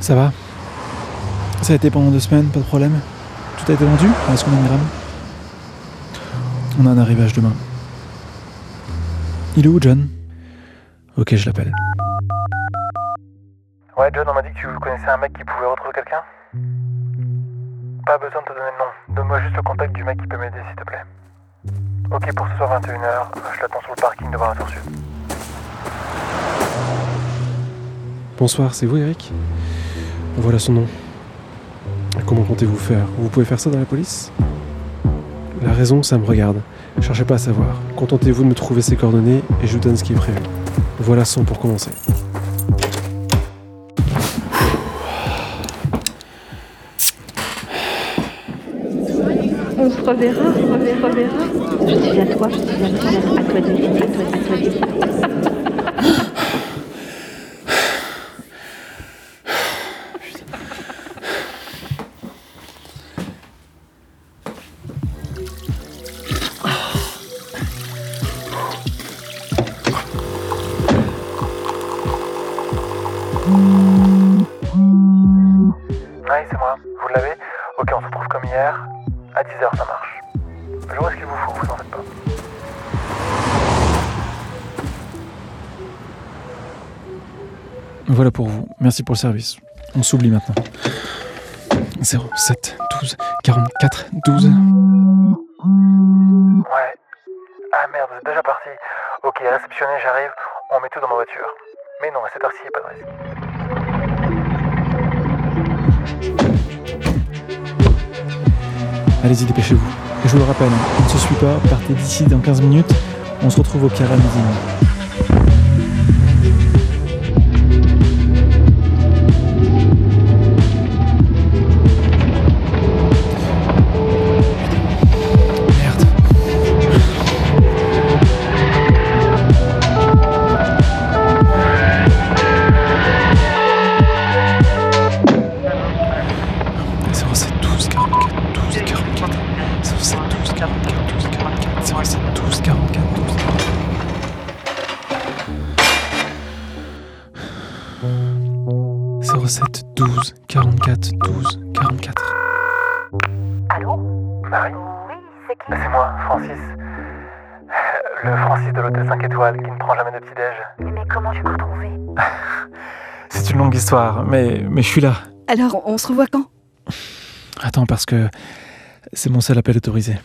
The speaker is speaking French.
Ça va Ça a été pendant deux semaines, pas de problème Tout a été vendu Est-ce qu'on a une gramme On a un arrivage demain. Il est où, John? Ok, je l'appelle. Ouais, John, on m'a dit que tu connaissais un mec qui pouvait retrouver quelqu'un Pas besoin de te donner le nom. Donne-moi juste le contact du mec qui peut m'aider, s'il te plaît. Ok, pour ce soir 21h, je l'attends sur le parking devant la tour sud. Bonsoir, c'est vous Eric? Voilà son nom. Comment comptez-vous faire? Vous pouvez faire ça dans la police? La raison, ça me regarde. Cherchez pas à savoir. Contentez-vous de me trouver ses coordonnées et je vous donne ce qui est prévu. Voilà son pour commencer. On se reverra, on reverra. Je suis à toi, je suis à toi, à toi à toi, à toi. Ouais, c'est moi. Vous l'avez Ok, on se retrouve comme hier. À 10h, ça marche. Je vois ce qu'il vous faut, vous en faites pas. Voilà pour vous. Merci pour le service. On s'oublie maintenant. 07 12 44 12. Ouais. Ah merde, vous êtes déjà parti. Ok, réceptionné, j'arrive. On met tout dans ma voiture. Mais non, à cette heure-ci, y a pas de risque. Allez-y, dépêchez-vous. Je vous le rappelle, on ne se suit pas, partez d'ici dans 15 minutes. On se retrouve au carré 44, 12, 44. C'est vrai que c'est 12, 44, 12. 12 44 12 44. Marie Oui, c'est qui C'est moi, Francis. Le Francis de l'hôtel 5 étoiles qui ne prend jamais de petit-déj. Mais comment tu m'as retrouvé C'est une longue histoire, mais, mais je suis là. Alors, on se revoit quand? Attends, parce que c'est mon seul appel autorisé.